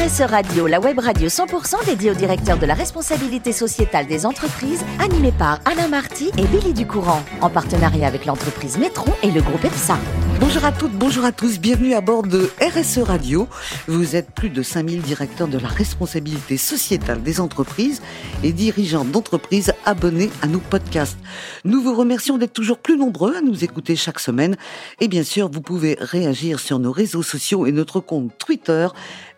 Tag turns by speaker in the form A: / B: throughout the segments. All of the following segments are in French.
A: RSE Radio, la web radio 100% dédiée au directeur de la responsabilité sociétale des entreprises, animée par Alain Marty et Billy Ducourant, en partenariat avec l'entreprise Métron et le groupe EPSA.
B: Bonjour à toutes, bonjour à tous, bienvenue à bord de RSE Radio. Vous êtes plus de 5000 directeurs de la responsabilité sociétale des entreprises et dirigeants d'entreprises abonnés à nos podcasts. Nous vous remercions d'être toujours plus nombreux à nous écouter chaque semaine et bien sûr, vous pouvez réagir sur nos réseaux sociaux et notre compte Twitter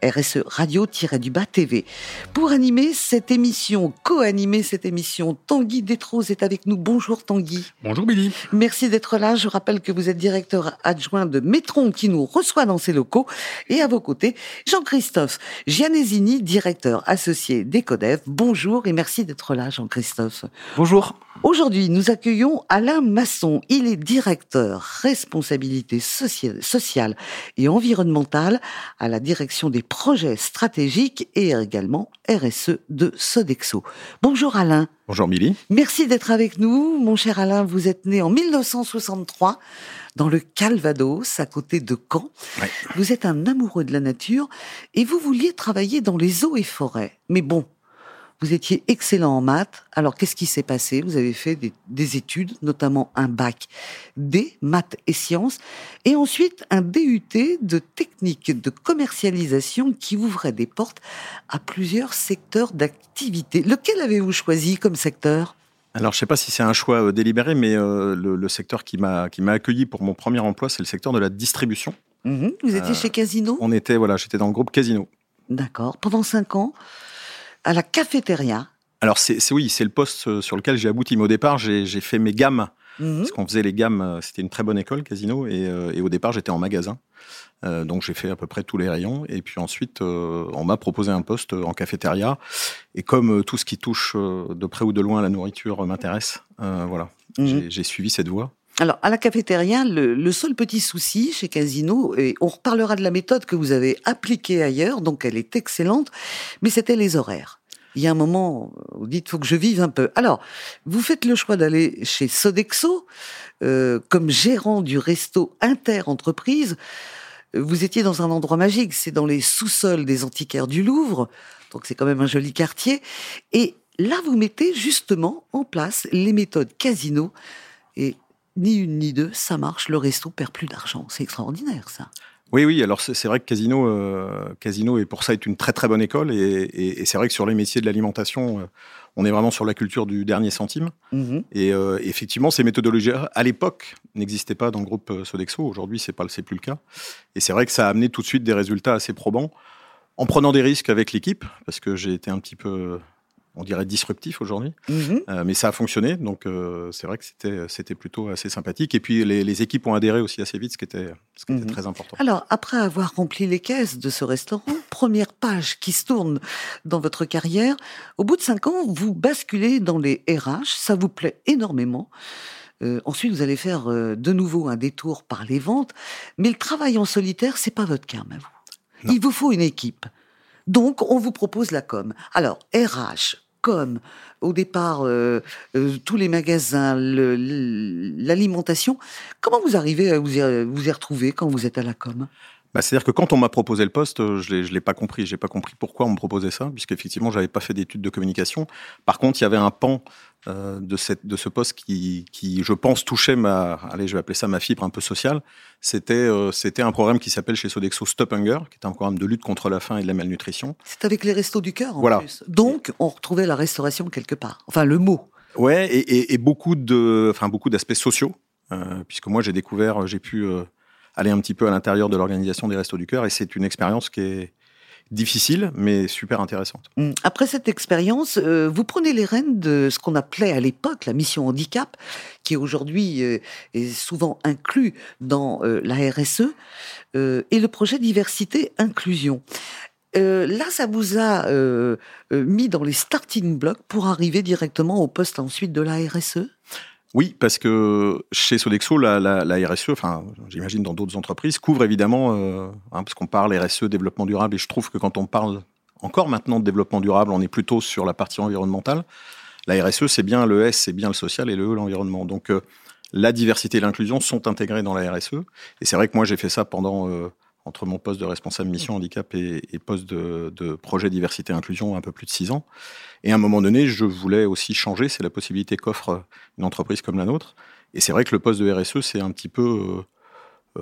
B: RSE Radio-du-Bas TV. Pour animer cette émission, co-animer cette émission, Tanguy Détros est avec nous. Bonjour Tanguy.
C: Bonjour Billy.
B: Merci d'être là. Je rappelle que vous êtes directeur adjoint de Métron qui nous reçoit dans ses locaux. Et à vos côtés, Jean-Christophe Gianesini, directeur associé d'Ecodev. Bonjour et merci d'être là Jean-Christophe.
C: Bonjour.
B: Aujourd'hui, nous accueillons Alain Masson. Il est directeur responsabilité sociale et environnementale à la direction des projets stratégiques et également RSE de Sodexo. Bonjour Alain.
C: Bonjour Milly.
B: Merci d'être avec nous. Mon cher Alain, vous êtes né en 1963 dans le Calvados, à côté de Caen. Vous êtes un amoureux de la nature et vous vouliez travailler dans les eaux et forêts. Mais bon, vous étiez excellent en maths. Alors, qu'est-ce qui s'est passé? Vous avez fait des, études, notamment un bac D, maths et sciences, et ensuite un DUT de technique de commercialisation qui ouvrait des portes à plusieurs secteurs d'activité. Lequel avez-vous choisi comme secteur?
C: Alors, je ne sais pas si c'est un choix euh, délibéré, mais euh, le, secteur qui m'a qui m'a accueilli pour mon premier emploi, c'est le secteur de la distribution.
B: Mhm. Vous étiez euh, chez Casino?
C: On était, voilà, j'étais dans le groupe Casino.
B: D'accord. Pendant cinq ans? À la cafétéria.
C: Alors c'est oui, c'est le poste euh, sur lequel j'ai abouti. Mais au départ, j'ai fait mes gammes. Mhm. Parce qu'on faisait les gammes, euh, c'était une très bonne école, Casino. Et, euh, et au départ, j'étais en magasin. donc j'ai fait à peu près tous les rayons. Et puis ensuite, on m'a proposé un poste en cafétéria. Et comme tout ce qui touche de près ou de loin à la nourriture m'intéresse, voilà, mhm. j'ai suivi cette voie.
B: Alors, à la cafétéria, le, seul petit souci chez Casino, et on reparlera de la méthode que vous avez appliquée ailleurs, donc elle est excellente, mais c'était les horaires. Il y a un moment, vous dites, faut que je vive un peu. Alors, vous faites le choix d'aller chez Sodexo, euh, comme gérant du resto inter-entreprise. Vous étiez dans un endroit magique, c'est dans les sous-sols des antiquaires du Louvre, donc c'est quand même un joli quartier. Et là, vous mettez justement en place les méthodes Casino. Et ni une ni deux, ça marche, le resto perd plus d'argent. C'est extraordinaire, ça.
C: Oui, oui. Alors c'est vrai que Casino, euh, Casino, et pour ça est une très très bonne école. Et, c'est vrai que sur les métiers de l'alimentation, euh, on est vraiment sur la culture du dernier centime. Mm-hmm. Et euh, effectivement, ces méthodologies à l'époque n'existaient pas dans le groupe Sodexo. Aujourd'hui, c'est pas, c'est plus le cas. Et c'est vrai que ça a amené tout de suite des résultats assez probants en prenant des risques avec l'équipe, parce que j'ai été un petit peu on dirait disruptif aujourd'hui, mhm. euh, mais ça a fonctionné, donc euh, c'est vrai que c'était c'était plutôt assez sympathique. Et puis les, équipes ont adhéré aussi assez vite, ce qui était ce qui était mhm. très important.
B: Alors après avoir rempli les caisses de ce restaurant, première page qui se tourne dans votre carrière, au bout de cinq ans, vous basculez dans les RH, ça vous plaît énormément. Euh, ensuite, vous allez faire de nouveau un détour par les ventes, mais le travail en solitaire, c'est pas votre cas, vous. Il vous faut une équipe. Donc, on vous propose la com. Alors, RH, com, au départ, euh, euh, tous les magasins, l'alimentation. Comment vous arrivez à vous y, vous y retrouver quand vous êtes à la com?
C: Bah, C'est-à-dire que quand on m'a proposé le poste, je ne l'ai pas compris. Je n'ai pas compris pourquoi on me proposait ça, puisqu'effectivement, je n'avais pas fait d'études de communication. Par contre, il y avait un pan euh, de, cette, de ce poste qui, qui, je pense, touchait ma, allez, je vais appeler ça ma fibre un peu sociale. C'était, euh, c'était un programme qui s'appelle chez Sodexo Stop Hunger, qui est un programme de lutte contre la faim et de la malnutrition.
B: C'est avec les restos du cœur, en voilà. plus. Donc, on retrouvait la restauration quelque part. Enfin, le mot.
C: Ouais, et, et, et beaucoup de, enfin, beaucoup d'aspects sociaux, euh, puisque moi, j'ai découvert, j'ai pu aller un petit peu à l'intérieur de l'organisation des restos du cœur, et c'est une expérience qui est, difficile, mais super intéressante.
B: Mm. Après cette expérience, euh, vous prenez les rênes de ce qu'on appelait à l'époque la mission handicap, qui aujourd'hui euh, est souvent inclus dans euh, la RSE, et le projet diversité inclusion. là, ça vous a mis dans les starting blocks pour arriver directement au poste ensuite de la RSE
C: oui, parce que chez Sodexo, la, RSE, enfin, j'imagine dans d'autres entreprises, couvre évidemment, euh, hein, parce qu'on parle RSE, développement durable, et je trouve que quand on parle encore maintenant de développement durable, on est plutôt sur la partie environnementale. La RSE, c'est bien le S, c'est bien le social, et le E, l'environnement. Donc, euh, la diversité et l'inclusion sont intégrés dans la RSE. Et c'est vrai que moi, j'ai fait ça pendant, euh, entre mon poste de responsable mission handicap et, poste de, de, projet diversité inclusion un peu plus de six ans. Et à un moment donné, je voulais aussi changer. C'est la possibilité qu'offre une entreprise comme la nôtre. Et c'est vrai que le poste de RSE, c'est un petit peu euh,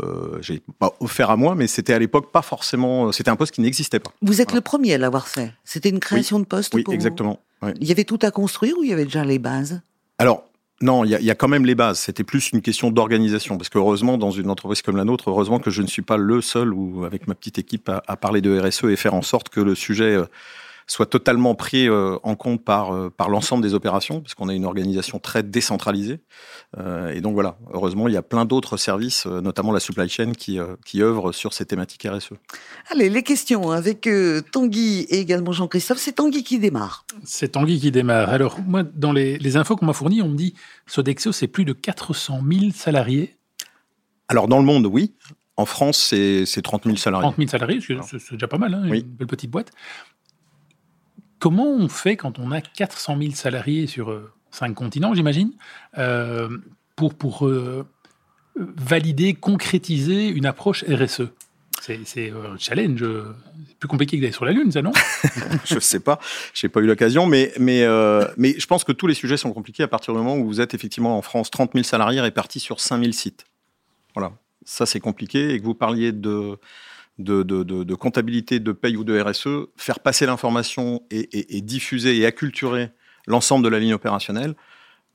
C: euh, j'ai pas offert à moi, mais c'était à l'époque pas forcément. C'était un poste qui n'existait pas.
B: Vous êtes le premier à l'avoir fait. C'était une création de poste.
C: Oui, exactement.
B: Il y avait tout à construire ou il y avait déjà les bases?
C: Alors. Non, il y, a quand même les bases. C'était plus une question d'organisation, parce que heureusement, dans une entreprise comme la nôtre, heureusement que je ne suis pas le seul ou avec ma petite équipe à, à parler de RSE et faire en sorte que le sujet euh, soit totalement pris euh, en compte par, euh, par l'ensemble des opérations, parce qu'on a une organisation très décentralisée. Euh, et donc voilà, heureusement, il y a plein d'autres services, notamment la supply chain, qui, qui œuvrent sur ces thématiques RSE.
B: Allez, les questions avec Tanguy et également Jean-Christophe. C'est Tanguy qui démarre.
D: C'est Tanguy qui démarre. Alors, moi, dans les, les infos qu'on m'a fournies, on me dit Sodexo, c'est plus de 400 000 salariés.
C: Alors, dans le monde, oui. En France, c'est 30 000 salariés.
D: 30 000 salariés, c'est déjà pas mal, hein, une belle petite boîte. Comment on fait quand on a 400 000 salariés sur euh, cinq continents, j'imagine, euh, pour, pour euh, valider, concrétiser une approche RSE c'est un challenge plus compliqué que d'aller sur la Lune, ça, non?
C: Je ne sais pas, je n'ai pas eu l'occasion, mais, mais, mais je pense que tous les sujets sont compliqués à partir du moment où vous êtes effectivement en France. 30 000 salariés répartis sur 5 000 sites. Voilà, ça c'est compliqué, et que vous parliez de, de, comptabilité, de paye ou de RSE, faire passer l'information et, diffuser et acculturer l'ensemble de la ligne opérationnelle,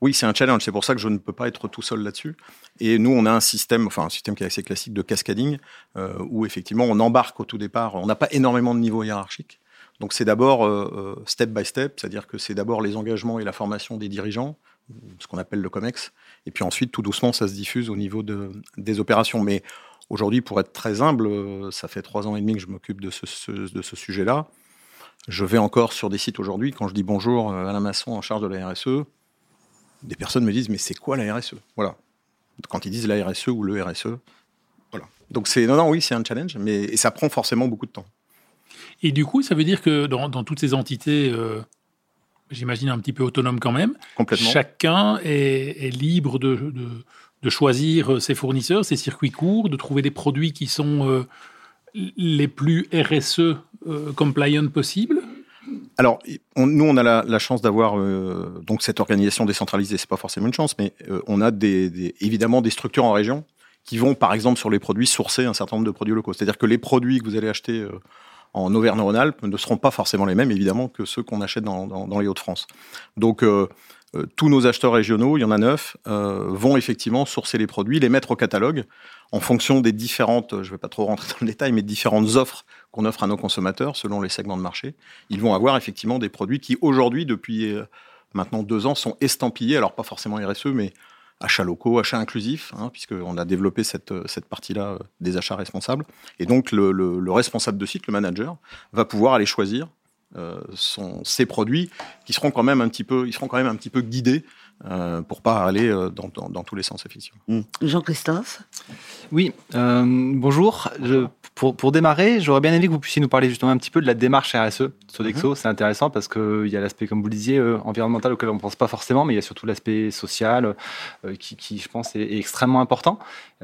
C: oui, c'est un challenge. C'est pour ça que je ne peux pas être tout seul là-dessus. Et nous, on a un système, enfin un système qui est assez classique de cascading, euh, où effectivement on embarque au tout départ. On n'a pas énormément de niveaux hiérarchiques. Donc c'est d'abord euh, euh, step by step, c'est-à-dire que c'est d'abord les engagements et la formation des dirigeants, ce qu'on appelle le COMEX, et puis ensuite tout doucement ça se diffuse au niveau de, des opérations. Mais Aujourd'hui, pour être très humble, euh, ça fait trois ans et demi que je m'occupe de ce, de ce sujet-là. Je vais encore sur des sites aujourd'hui, quand je dis bonjour à la maçon en charge de la RSE, des personnes me disent mais c'est quoi la RSE Voilà. Quand ils disent la RSE ou le RSE, voilà. Donc c'est non non oui c'est un challenge, mais et ça prend forcément beaucoup de temps.
D: Et du coup, ça veut dire que dans, toutes ces entités, euh, j'imagine un petit peu autonomes quand même,
C: Complètement.
D: chacun est, libre de de choisir euh, ses fournisseurs, ses circuits courts, de trouver des produits qui sont euh, les plus RSE euh, compliant possibles
C: alors, nous, on a la, chance d'avoir donc cette organisation décentralisée. C'est pas forcément une chance, mais on a évidemment des structures en région qui vont, par exemple, sur les produits sourcer un certain nombre de produits locaux. C'est-à-dire que les produits que vous allez acheter en Auvergne-Rhône-Alpes ne seront pas forcément les mêmes, évidemment, que ceux qu'on achète dans, dans, les Hauts-de-France. Donc, tous nos acheteurs régionaux, il y en a neuf, euh, vont effectivement sourcer les produits, les mettre au catalogue en fonction des différentes, je ne vais pas trop rentrer dans le détail, mais différentes offres qu'on offre à nos consommateurs selon les segments de marché. Ils vont avoir effectivement des produits qui aujourd'hui, depuis euh, maintenant deux ans, sont estampillés, alors pas forcément RSE, mais achats locaux, achats inclusifs, hein, puisqu'on a développé cette, cette partie-là des achats responsables. Et donc le, le, responsable de site, le manager, va pouvoir aller choisir euh, sont ces produits qui seront quand même un petit peu, ils seront quand même un petit peu guidés euh, pour pas aller euh, dans, dans, tous les sens effectivement.
B: Mmh. Jean-Christophe.
E: Oui, euh, bonjour. Je, pour, pour, démarrer, j'aurais bien aimé que vous puissiez nous parler justement un petit peu de la démarche RSE. Sodexo, mmh. c'est intéressant parce qu'il y a l'aspect, comme vous le disiez, environnemental auquel on ne pense pas forcément, mais il y a surtout l'aspect social qui, qui, je pense, est, extrêmement important.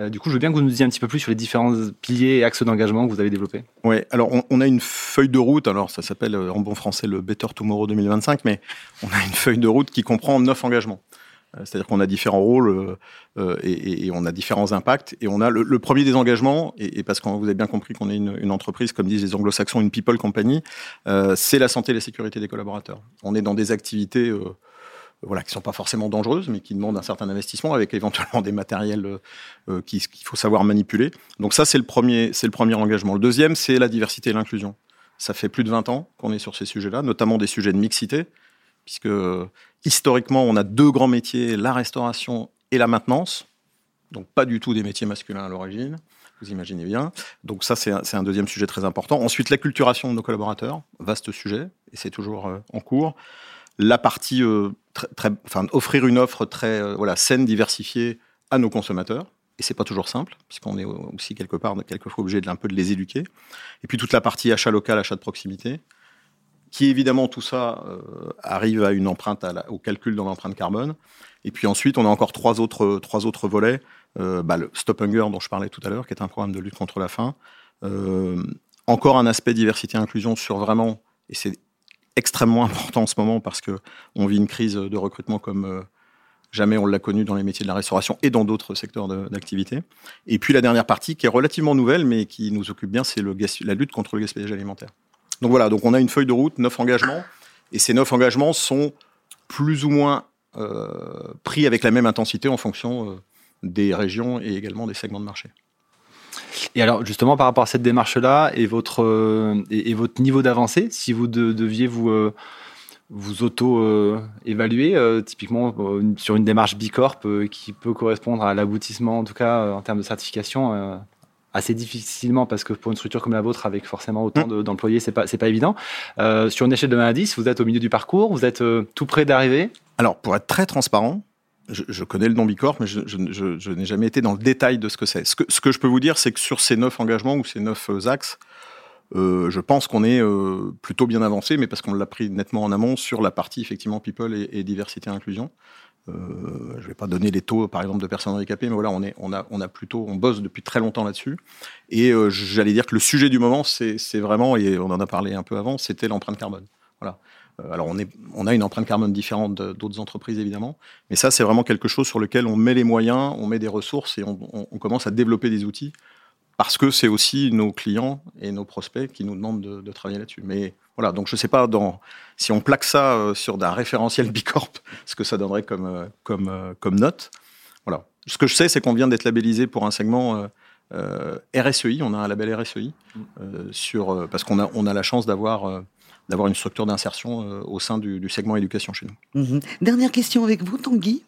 E: du coup, je veux bien que vous nous disiez un petit peu plus sur les différents piliers et axes d'engagement que vous avez développés.
C: Oui, alors on, on, a une feuille de route, alors ça s'appelle en bon français le Better Tomorrow 2025, mais on a une feuille de route qui comprend neuf engagements. Euh, c'est-à-dire qu'on a différents rôles euh, euh, et, on a différents impacts. Et on a le, premier des engagements, et, parce que vous avez bien compris qu'on est une, entreprise, comme disent les anglo-saxons, une people company, c'est la santé et la sécurité des collaborateurs. On est dans des activités voilà, qui ne sont pas forcément dangereuses, mais qui demandent un certain investissement avec éventuellement des matériels qu'il faut savoir manipuler. Donc ça, c'est le, premier, le premier engagement. Le deuxième, c'est la diversité et l'inclusion. Ça fait plus de 20 ans qu'on est sur ces sujets-là, notamment des sujets de mixité puisque historiquement, on a deux grands métiers, la restauration et la maintenance, donc pas du tout des métiers masculins à l'origine, vous imaginez bien. Donc ça, c'est un, deuxième sujet très important. Ensuite, la culturation de nos collaborateurs, vaste sujet, et c'est toujours euh, en cours. La partie, euh, offrir une offre très euh, voilà, saine, diversifiée à nos consommateurs, et c'est pas toujours simple, puisqu'on est aussi quelque part, quelquefois obligé peu de les éduquer. Et puis toute la partie achat local, achat de proximité, qui évidemment tout ça euh, arrive à une empreinte au calcul de l'empreinte carbone. Et puis ensuite, on a encore trois autres trois autres volets. Euh, bah, le Stop Hunger dont je parlais tout à l'heure, qui est un programme de lutte contre la faim. encore un aspect diversité inclusion sur vraiment, et c'est extrêmement important en ce moment parce que on vit une crise de recrutement comme jamais on l'a connu dans les métiers de la restauration et dans d'autres secteurs d'activité. Et puis la dernière partie qui est relativement nouvelle mais qui nous occupe bien, c'est la lutte contre le gaspillage alimentaire. Donc voilà, donc on a une feuille de route, neuf engagements, et ces neuf engagements sont plus ou moins euh, pris avec la même intensité en fonction euh, des régions et également des segments de marché.
E: Et alors justement par rapport à cette démarche-là et votre euh, et, votre niveau d'avancée, si vous deviez vous vous auto-évaluer, typiquement sur une démarche Bicorp qui peut correspondre à l'aboutissement, en tout cas en termes de certification, assez difficilement parce que pour une structure comme la vôtre avec forcément autant mmh. d'employés c'est pas c'est pas évident euh, sur une échelle de 1 à 10 vous êtes au milieu du parcours vous êtes euh, tout près d'arriver
C: alors pour être très transparent je, connais le nom Bicorp, mais je, je, n'ai jamais été dans le détail de ce que c'est. Ce que, ce que je peux vous dire, c'est que sur ces neuf engagements ou ces neuf euh, axes, je pense qu'on est plutôt bien avancé, mais parce qu'on l'a pris nettement en amont sur la partie effectivement people et, et diversité et inclusion. Euh, je ne vais pas donner les taux, par exemple, de personnes handicapées, mais voilà, on, est, on, a, on a plutôt, on bosse depuis très longtemps là-dessus. Et euh, j'allais dire que le sujet du moment, c'est vraiment, et on en a parlé un peu avant, c'était l'empreinte carbone. Voilà. Euh, alors, on, est, on a une empreinte carbone différente d'autres entreprises, évidemment, mais ça, c'est vraiment quelque chose sur lequel on met les moyens, on met des ressources et on, on commence à développer des outils parce que c'est aussi nos clients et nos prospects qui nous demandent de, travailler là-dessus. Mais voilà, donc je ne sais pas si on plaque ça euh, sur un référentiel Bicorp, ce que ça donnerait comme, euh, euh, comme note. Voilà. Ce que je sais, c'est qu'on vient d'être labellisé pour un segment RSEI, on a un label RSEI, sur, parce qu'on a, la chance d'avoir d'avoir une structure d'insertion au sein du, du, segment éducation chez nous.
B: Mhm. Dernière question avec vous, Tanguy.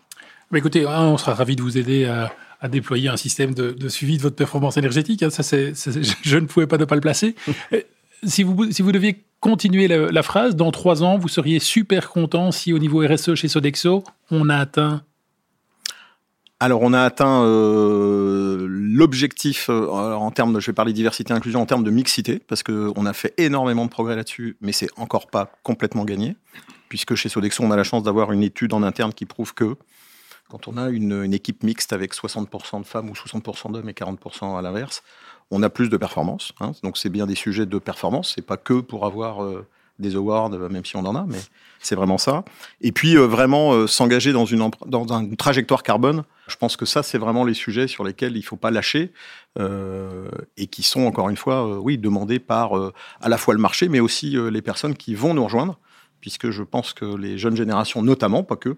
D: Écoutez, on sera ravi de vous aider à, déployer un système de, suivi de votre performance énergétique. Hein. Ça, je ne pouvais pas ne pas le placer. si, vous, si vous deviez continuer la, phrase, dans trois ans, vous seriez super content si au niveau RSE chez Sodexo, on a atteint
C: alors, on a atteint euh, l'objectif euh, en termes, de, je vais parler diversité inclusion, en termes de mixité, parce qu'on a fait énormément de progrès là-dessus, mais c'est encore pas complètement gagné, puisque chez Sodexo, on a la chance d'avoir une étude en interne qui prouve que quand on a une, équipe mixte avec 60% de femmes ou 60% d'hommes et 40% à l'inverse, on a plus de performance. Hein. donc c'est bien des sujets de performance. C'est pas que pour avoir euh, des awards, euh, même si on en a, mais c'est vraiment ça. Et puis euh, vraiment s'engager dans une dans une trajectoire carbone. Je pense que ça c'est vraiment les sujets sur lesquels il faut pas lâcher et qui sont encore une fois, oui, demandés par à la fois le marché, mais aussi les personnes qui vont nous rejoindre, puisque je pense que les jeunes générations, notamment, pas que,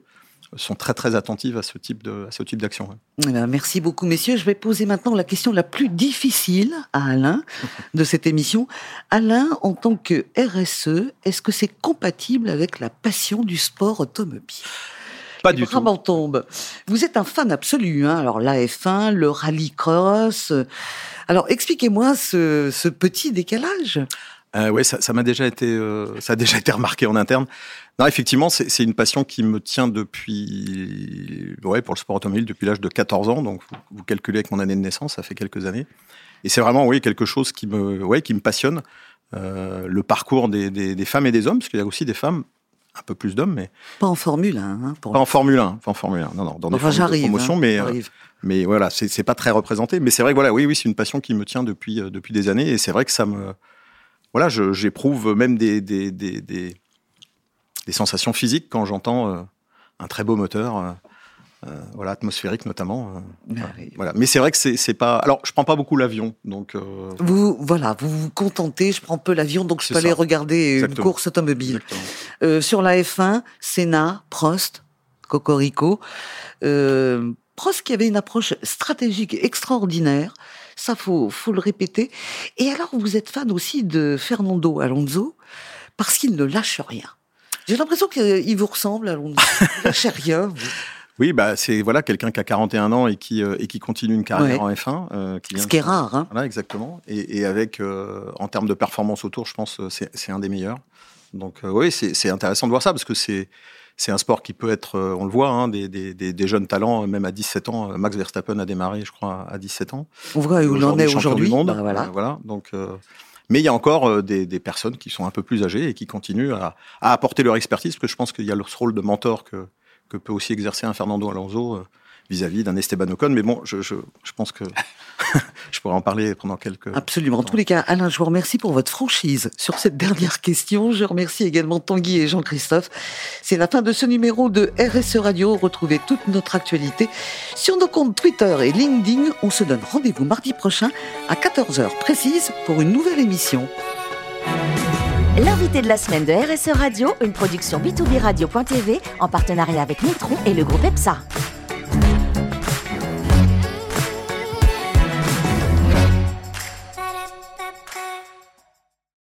C: sont très très attentives à ce type de à ce type d'action.
B: Eh ben, merci beaucoup messieurs. Je vais poser maintenant la question la plus difficile à Alain de cette émission. Alain, en tant que RSE, est-ce que c'est compatible avec la passion du sport automobile?
C: Pas du tout.
B: tombe. Vous êtes un fan absolu, hein Alors la F1, le rallycross. Alors expliquez-moi ce, ce petit décalage.
C: Euh, oui, ça, m'a déjà été, euh, ça a déjà été remarqué en interne. Non, effectivement, c'est une passion qui me tient depuis, ouais, pour le sport automobile depuis l'âge de 14 ans. Donc, vous, calculez avec mon année de naissance, ça fait quelques années. Et c'est vraiment, oui, quelque chose qui me, ouais, qui me passionne. Euh, le parcours des, des, femmes et des hommes, parce qu'il y a aussi des femmes, un peu plus d'hommes, mais
B: pas en Formule 1. Hein,
C: pour pas en Formule 1, pas en Formule 1. Non, non, dans des enfin, de promotion, hein, mais euh, mais voilà, c'est pas très représenté. Mais c'est vrai que voilà, oui, oui, c'est une passion qui me tient depuis depuis des années, et c'est vrai que ça me, voilà, j'éprouve même des, des, des, des des sensations physiques quand j'entends euh, un très beau moteur. Euh, euh, voilà, atmosphérique notamment. Ah voilà. Mais c'est vrai que c'est pas. Alors, je prends pas beaucoup l'avion, donc.
B: Vous voilà, vous vous contentez. Je prends peu l'avion, donc je peux aller regarder une course automobile. sur la F1, Senna, Prost, Cocorico. Prost qui avait une approche stratégique extraordinaire. Ça, faut, faut le répéter. Et alors, vous êtes fan aussi de Fernando Alonso parce qu'il ne lâche rien. J'ai l'impression qu'il vous ressemble, Alonso. Il rien.
C: Oui, bah c'est voilà quelqu'un qui a 41 ans et qui euh, et qui continue une carrière en F1.
B: Euh, qui Ce qui est rare. Hein.
C: Voilà, exactement. Et, et avec euh, en termes de performance autour, je pense c'est un des meilleurs. Donc oui, c'est intéressant de voir ça parce que c'est c'est un sport qui peut être, on le voit, hein, des, des, des, jeunes talents, même à 17 ans. Max Verstappen a démarré, je crois, à 17 ans.
B: On voit où il en est aujourd'hui.
C: Bah, voilà. voilà. Donc mais il y a encore euh, des, des, personnes qui sont un peu plus âgées et qui continuent à, à apporter leur expertise, parce que je pense qu'il y a le rôle de mentor que, que peut aussi exercer un Fernando Alonso, euh, vis-à-vis d'un Esteban Ocon. Mais bon, je, je, je pense que je pourrais en parler pendant quelques.
B: Absolument. En tous les cas, Alain, je vous remercie pour votre franchise sur cette dernière question. Je remercie également Tanguy et Jean-Christophe. C'est la fin de ce numéro de RSE Radio. Retrouvez toute notre actualité sur nos comptes Twitter et LinkedIn. On se donne rendez-vous mardi prochain à 14h précise pour une nouvelle émission.
A: L'invité de la semaine de RSE Radio, une production b2b radio.tv en partenariat avec Nitron et le groupe EPSA.